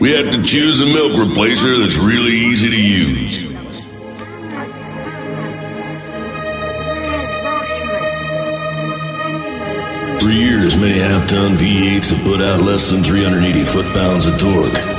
We have to choose a milk replacer that's really easy to use. For years, many half-ton V8s have put out less than 380 foot-pounds of torque.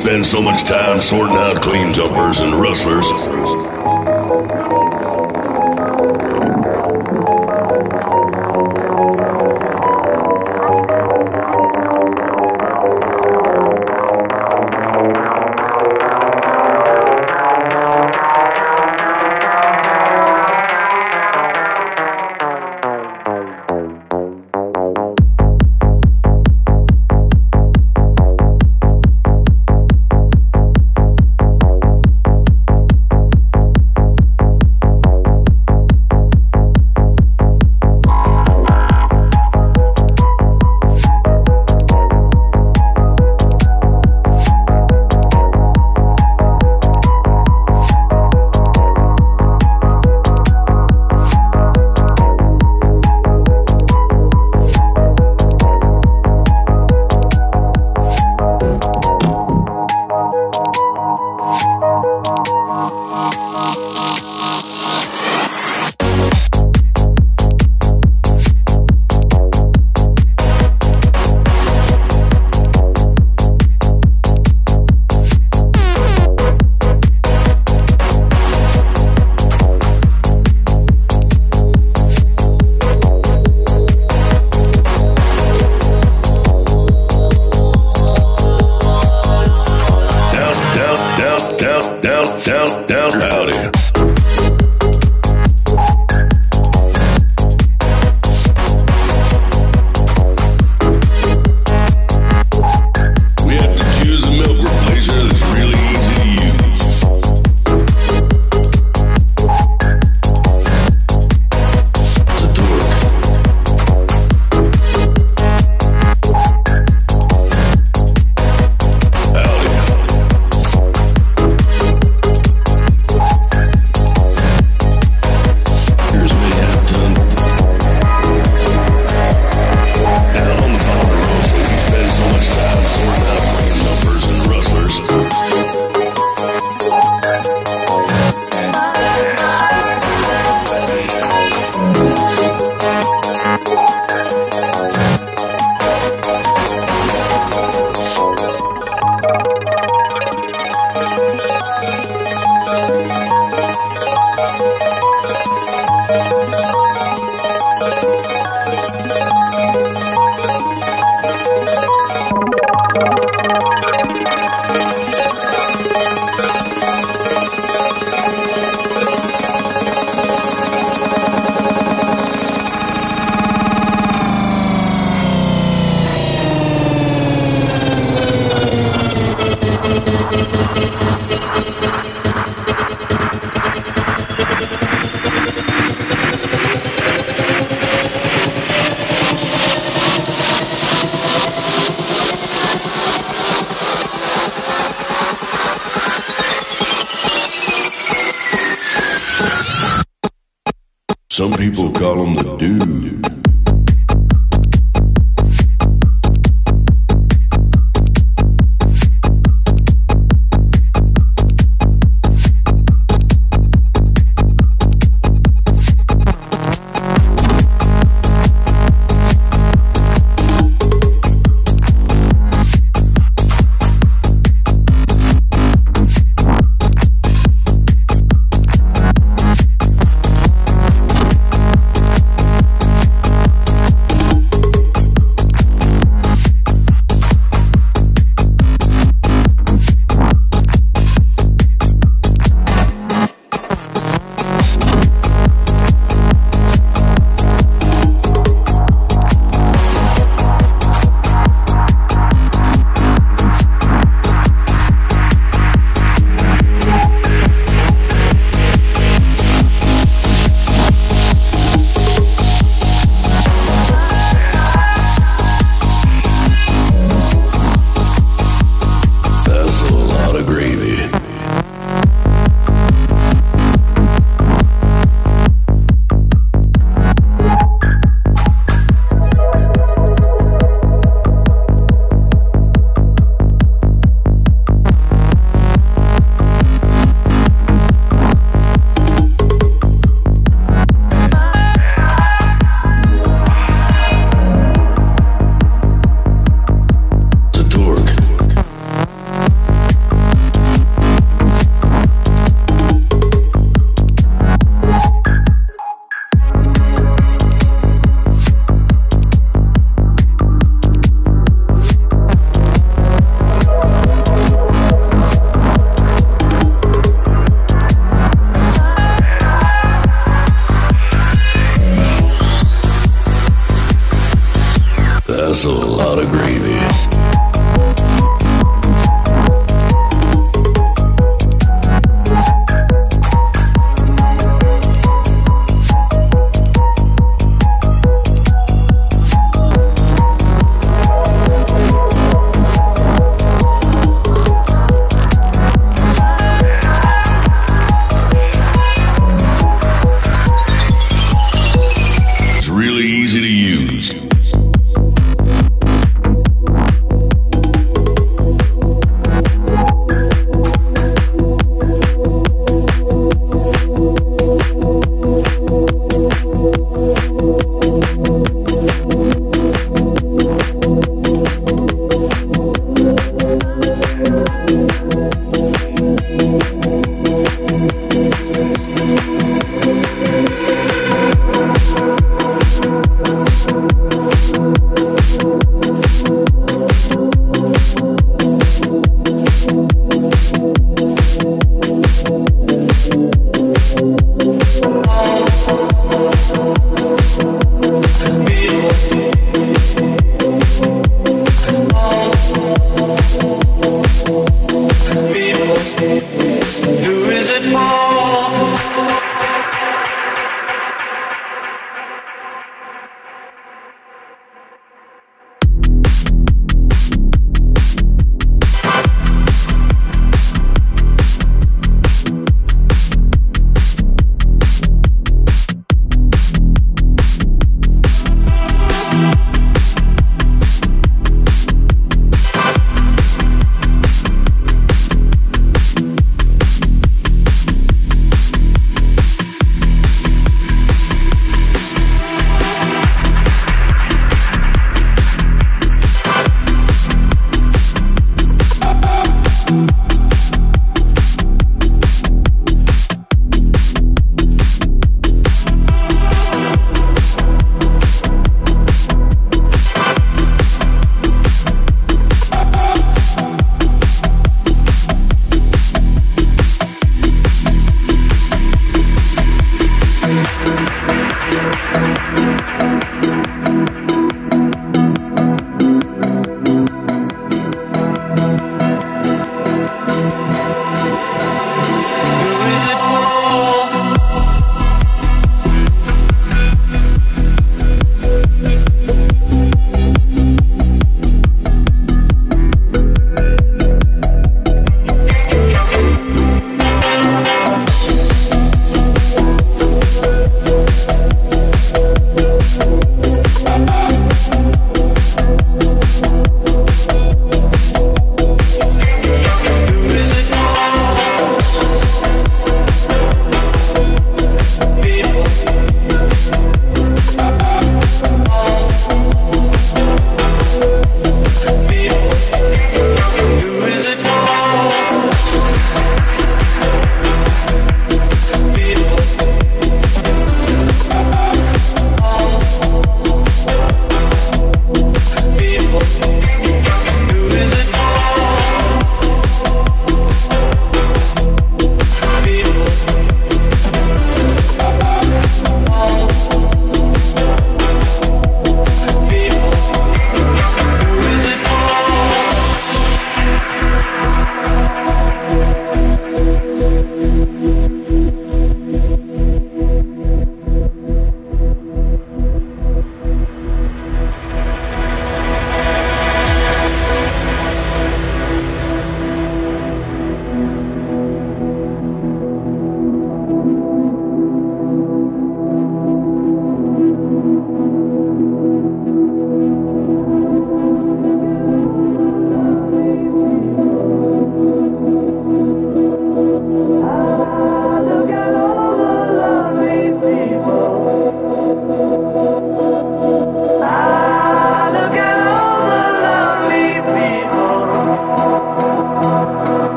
Spend so much time sorting out clean jumpers and rustlers.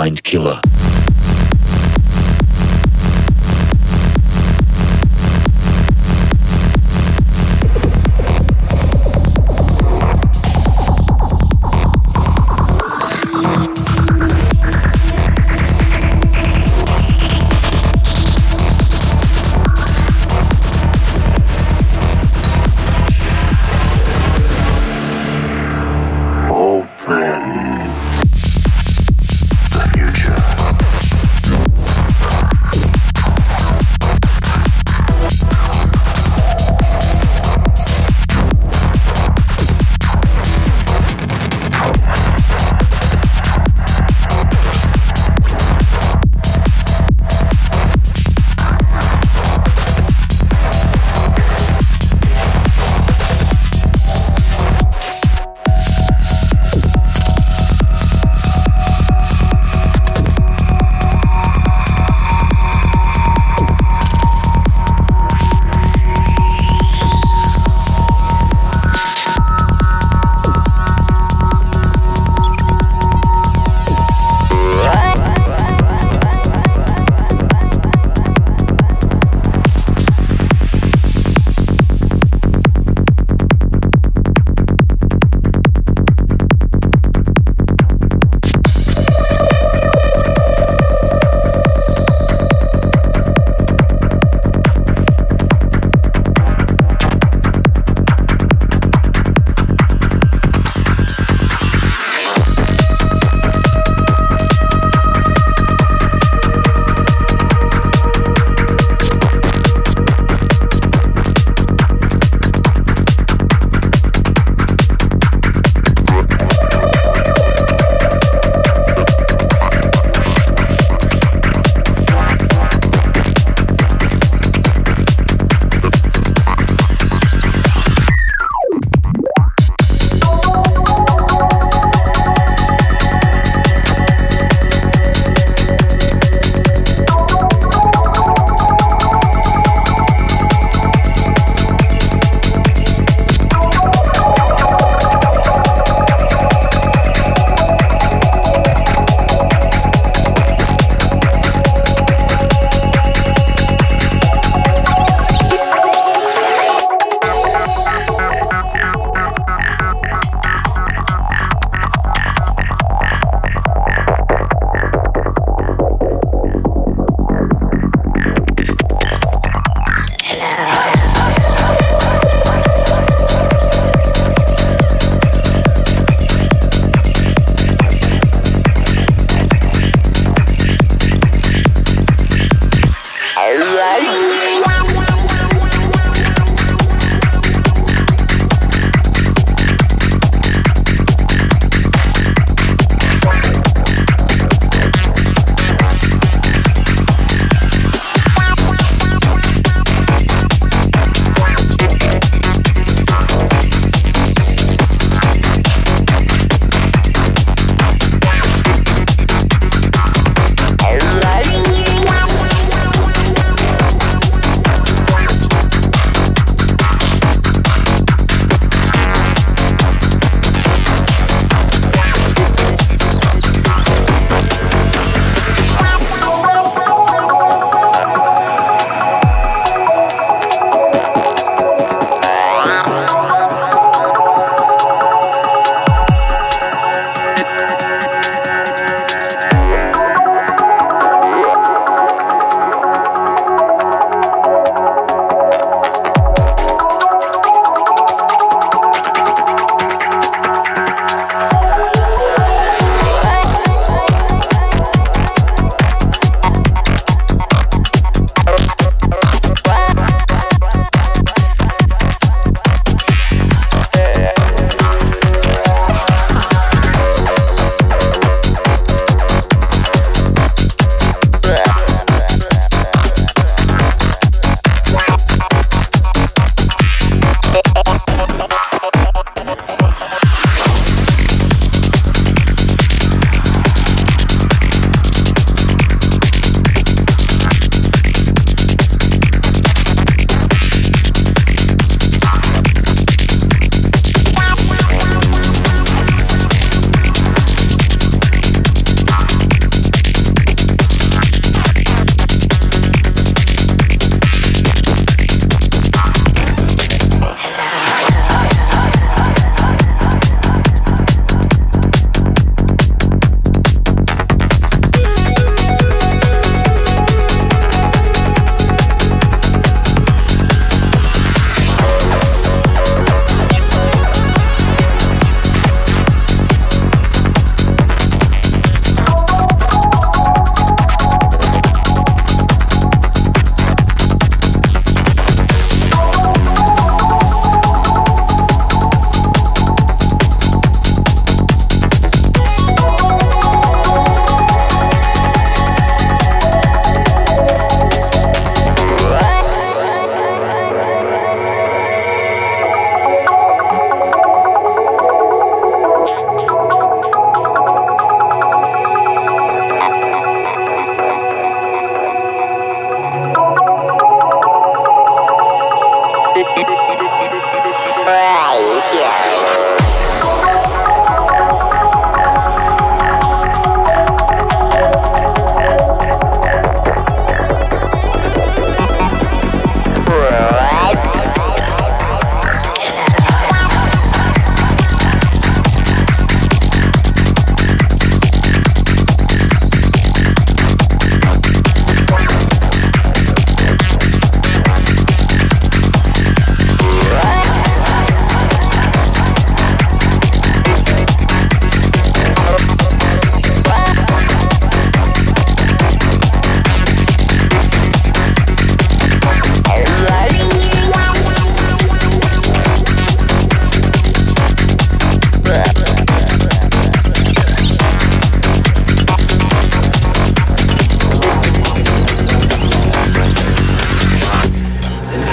Mind killer.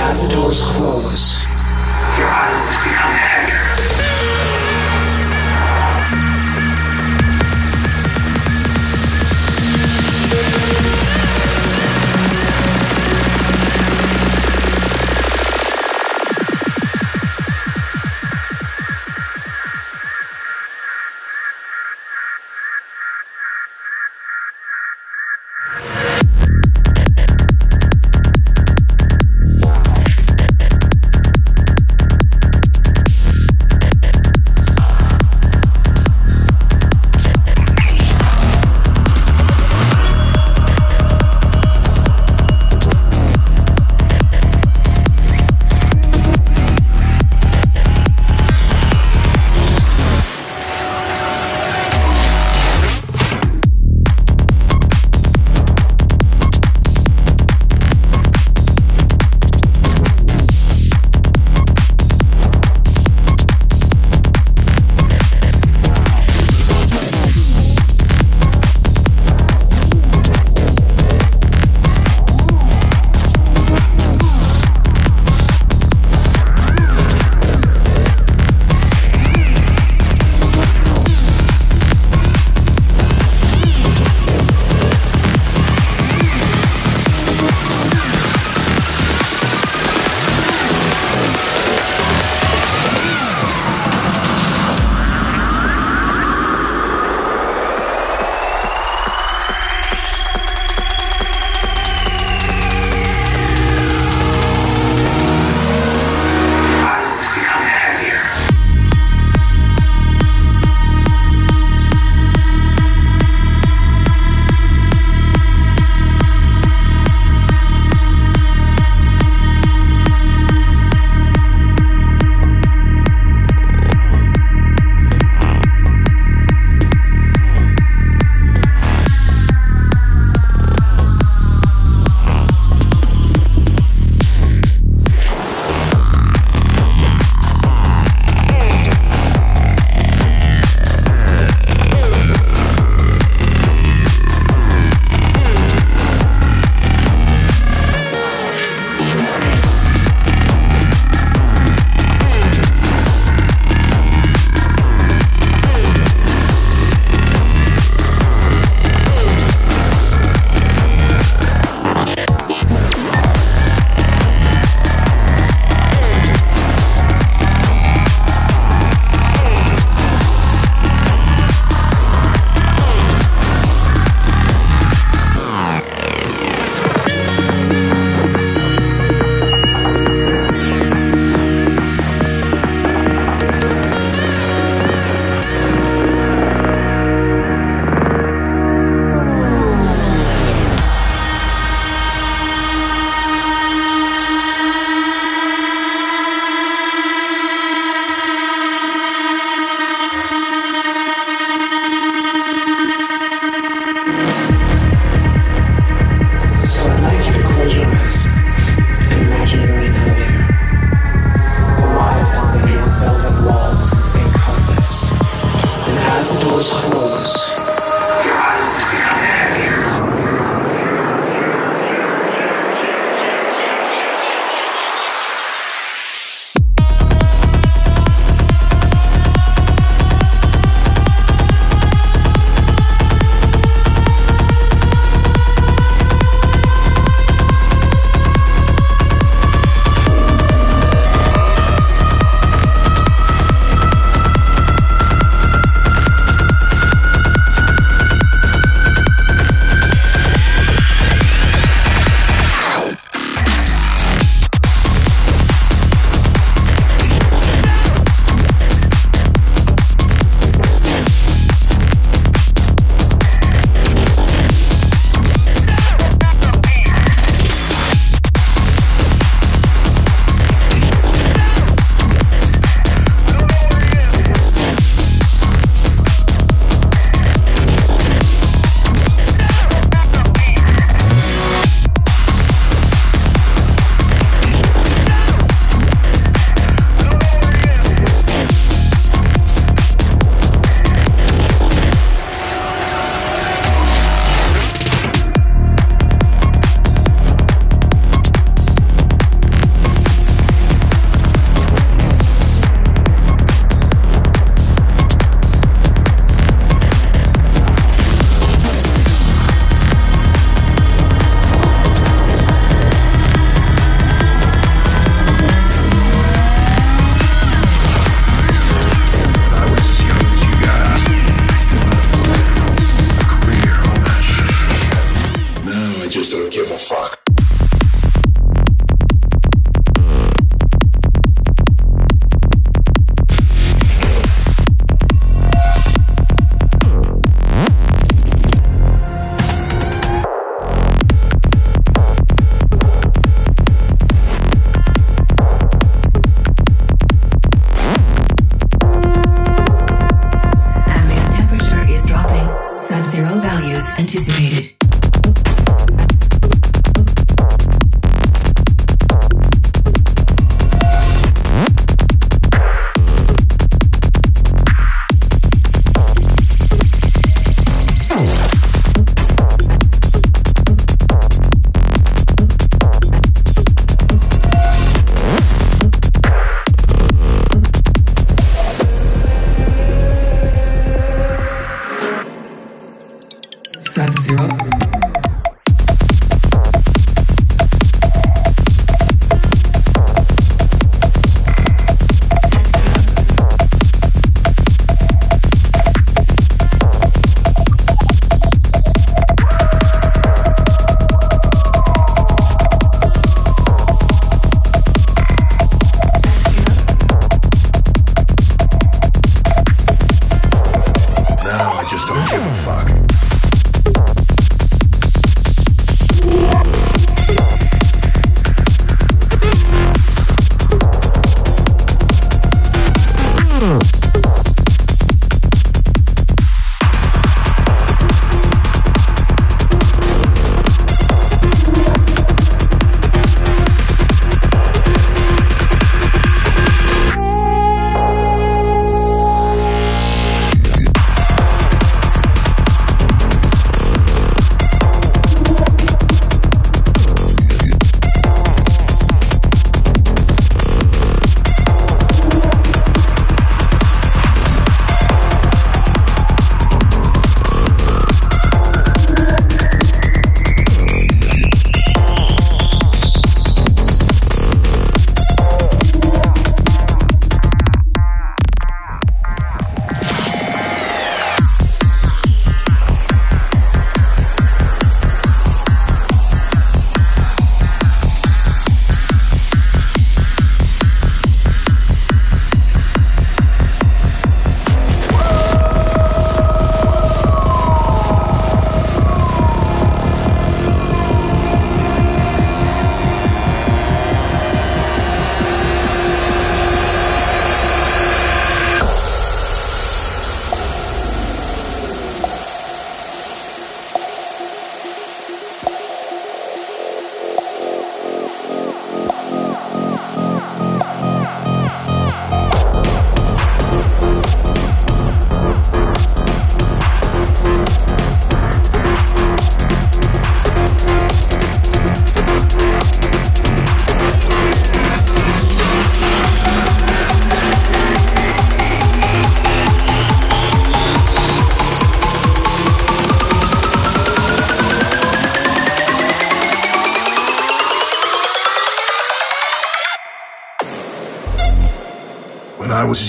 as the doors close.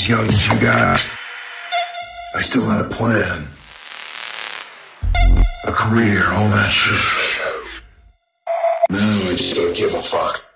Young as you got, I still had a plan. A career, all that shit. Now I just don't give a fuck.